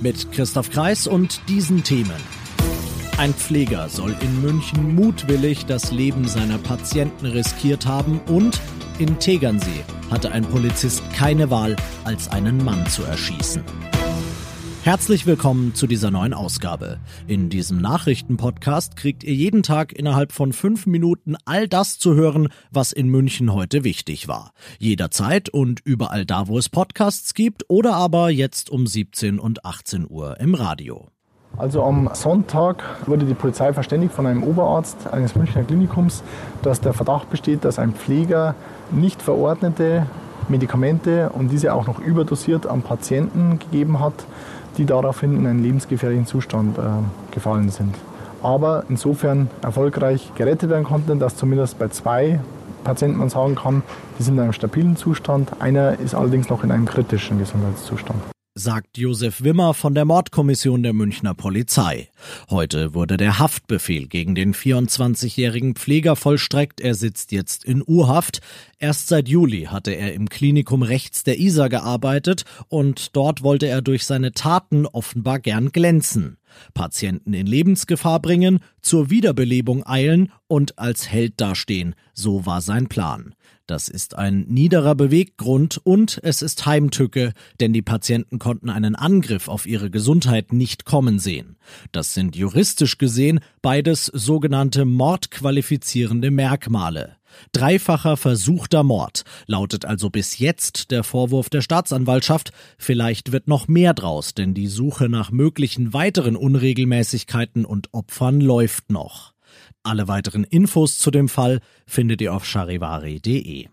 Mit Christoph Kreis und diesen Themen. Ein Pfleger soll in München mutwillig das Leben seiner Patienten riskiert haben und in Tegernsee hatte ein Polizist keine Wahl, als einen Mann zu erschießen. Herzlich willkommen zu dieser neuen Ausgabe. In diesem Nachrichtenpodcast kriegt ihr jeden Tag innerhalb von fünf Minuten all das zu hören, was in München heute wichtig war. Jederzeit und überall da, wo es Podcasts gibt oder aber jetzt um 17 und 18 Uhr im Radio. Also am Sonntag wurde die Polizei verständigt von einem Oberarzt eines Münchner Klinikums, dass der Verdacht besteht, dass ein Pfleger nicht verordnete Medikamente und diese auch noch überdosiert am Patienten gegeben hat, die daraufhin in einen lebensgefährlichen Zustand äh, gefallen sind. Aber insofern erfolgreich gerettet werden konnten, dass zumindest bei zwei Patienten man sagen kann, die sind in einem stabilen Zustand. Einer ist allerdings noch in einem kritischen Gesundheitszustand sagt Josef Wimmer von der Mordkommission der Münchner Polizei. Heute wurde der Haftbefehl gegen den 24-jährigen Pfleger vollstreckt. Er sitzt jetzt in U-Haft. Erst seit Juli hatte er im Klinikum rechts der Isar gearbeitet und dort wollte er durch seine Taten offenbar gern glänzen. Patienten in Lebensgefahr bringen, zur Wiederbelebung eilen und als Held dastehen. So war sein Plan. Das ist ein niederer Beweggrund und es ist Heimtücke, denn die Patienten konnten einen Angriff auf ihre Gesundheit nicht kommen sehen. Das sind juristisch gesehen beides sogenannte mordqualifizierende Merkmale. Dreifacher versuchter Mord lautet also bis jetzt der Vorwurf der Staatsanwaltschaft. Vielleicht wird noch mehr draus, denn die Suche nach möglichen weiteren Unregelmäßigkeiten und Opfern läuft noch. Alle weiteren Infos zu dem Fall findet ihr auf charivari.de.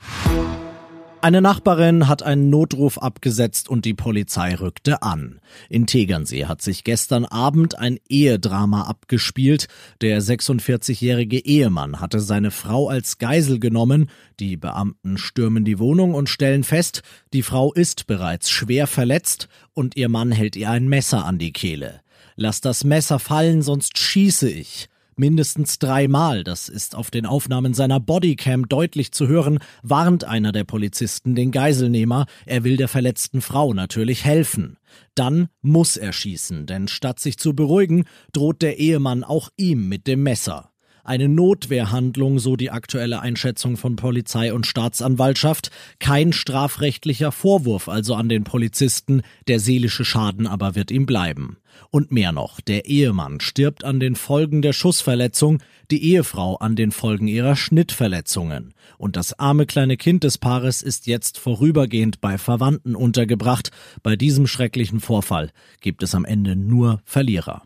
Eine Nachbarin hat einen Notruf abgesetzt und die Polizei rückte an. In Tegernsee hat sich gestern Abend ein Ehedrama abgespielt. Der 46-jährige Ehemann hatte seine Frau als Geisel genommen. Die Beamten stürmen die Wohnung und stellen fest, die Frau ist bereits schwer verletzt und ihr Mann hält ihr ein Messer an die Kehle. Lass das Messer fallen, sonst schieße ich. Mindestens dreimal, das ist auf den Aufnahmen seiner Bodycam deutlich zu hören, warnt einer der Polizisten den Geiselnehmer, er will der verletzten Frau natürlich helfen. Dann muss er schießen, denn statt sich zu beruhigen, droht der Ehemann auch ihm mit dem Messer. Eine Notwehrhandlung, so die aktuelle Einschätzung von Polizei und Staatsanwaltschaft. Kein strafrechtlicher Vorwurf also an den Polizisten, der seelische Schaden aber wird ihm bleiben. Und mehr noch, der Ehemann stirbt an den Folgen der Schussverletzung, die Ehefrau an den Folgen ihrer Schnittverletzungen. Und das arme kleine Kind des Paares ist jetzt vorübergehend bei Verwandten untergebracht. Bei diesem schrecklichen Vorfall gibt es am Ende nur Verlierer.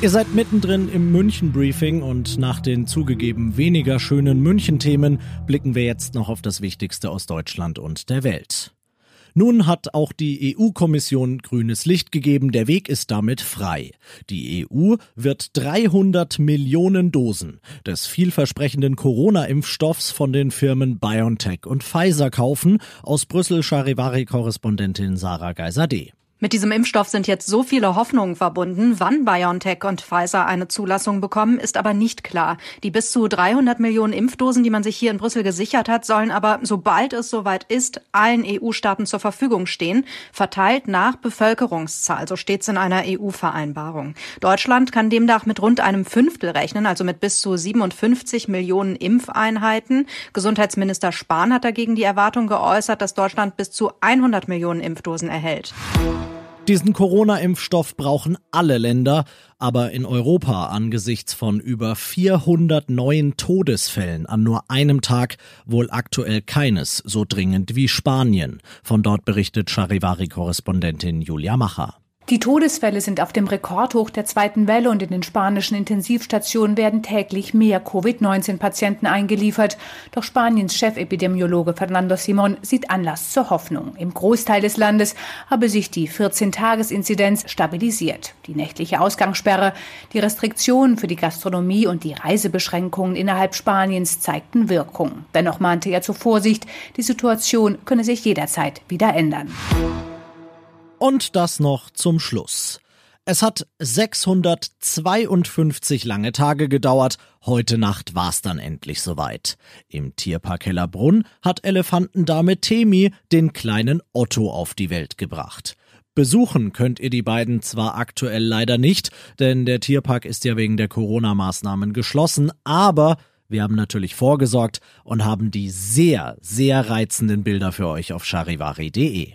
Ihr seid mittendrin im München-Briefing und nach den zugegeben weniger schönen München-Themen blicken wir jetzt noch auf das Wichtigste aus Deutschland und der Welt. Nun hat auch die EU-Kommission grünes Licht gegeben, der Weg ist damit frei. Die EU wird 300 Millionen Dosen des vielversprechenden Corona-Impfstoffs von den Firmen BioNTech und Pfizer kaufen, aus Brüssel Charivari-Korrespondentin Sarah Geiser-D. Mit diesem Impfstoff sind jetzt so viele Hoffnungen verbunden. Wann BioNTech und Pfizer eine Zulassung bekommen, ist aber nicht klar. Die bis zu 300 Millionen Impfdosen, die man sich hier in Brüssel gesichert hat, sollen aber, sobald es soweit ist, allen EU-Staaten zur Verfügung stehen, verteilt nach Bevölkerungszahl. So steht es in einer EU-Vereinbarung. Deutschland kann demnach mit rund einem Fünftel rechnen, also mit bis zu 57 Millionen Impfeinheiten. Gesundheitsminister Spahn hat dagegen die Erwartung geäußert, dass Deutschland bis zu 100 Millionen Impfdosen erhält. Diesen Corona-Impfstoff brauchen alle Länder, aber in Europa angesichts von über 400 neuen Todesfällen an nur einem Tag wohl aktuell keines so dringend wie Spanien. Von dort berichtet Charivari-Korrespondentin Julia Macher. Die Todesfälle sind auf dem Rekordhoch der zweiten Welle und in den spanischen Intensivstationen werden täglich mehr Covid-19-Patienten eingeliefert. Doch Spaniens Chefepidemiologe Fernando Simon sieht Anlass zur Hoffnung. Im Großteil des Landes habe sich die 14-Tages-Inzidenz stabilisiert. Die nächtliche Ausgangssperre, die Restriktionen für die Gastronomie und die Reisebeschränkungen innerhalb Spaniens zeigten Wirkung. Dennoch mahnte er zur Vorsicht, die Situation könne sich jederzeit wieder ändern. Und das noch zum Schluss. Es hat 652 lange Tage gedauert. Heute Nacht war's dann endlich soweit. Im Tierpark Hellerbrunn hat Elefantendame Temi den kleinen Otto auf die Welt gebracht. Besuchen könnt ihr die beiden zwar aktuell leider nicht, denn der Tierpark ist ja wegen der Corona-Maßnahmen geschlossen, aber wir haben natürlich vorgesorgt und haben die sehr, sehr reizenden Bilder für euch auf charivari.de.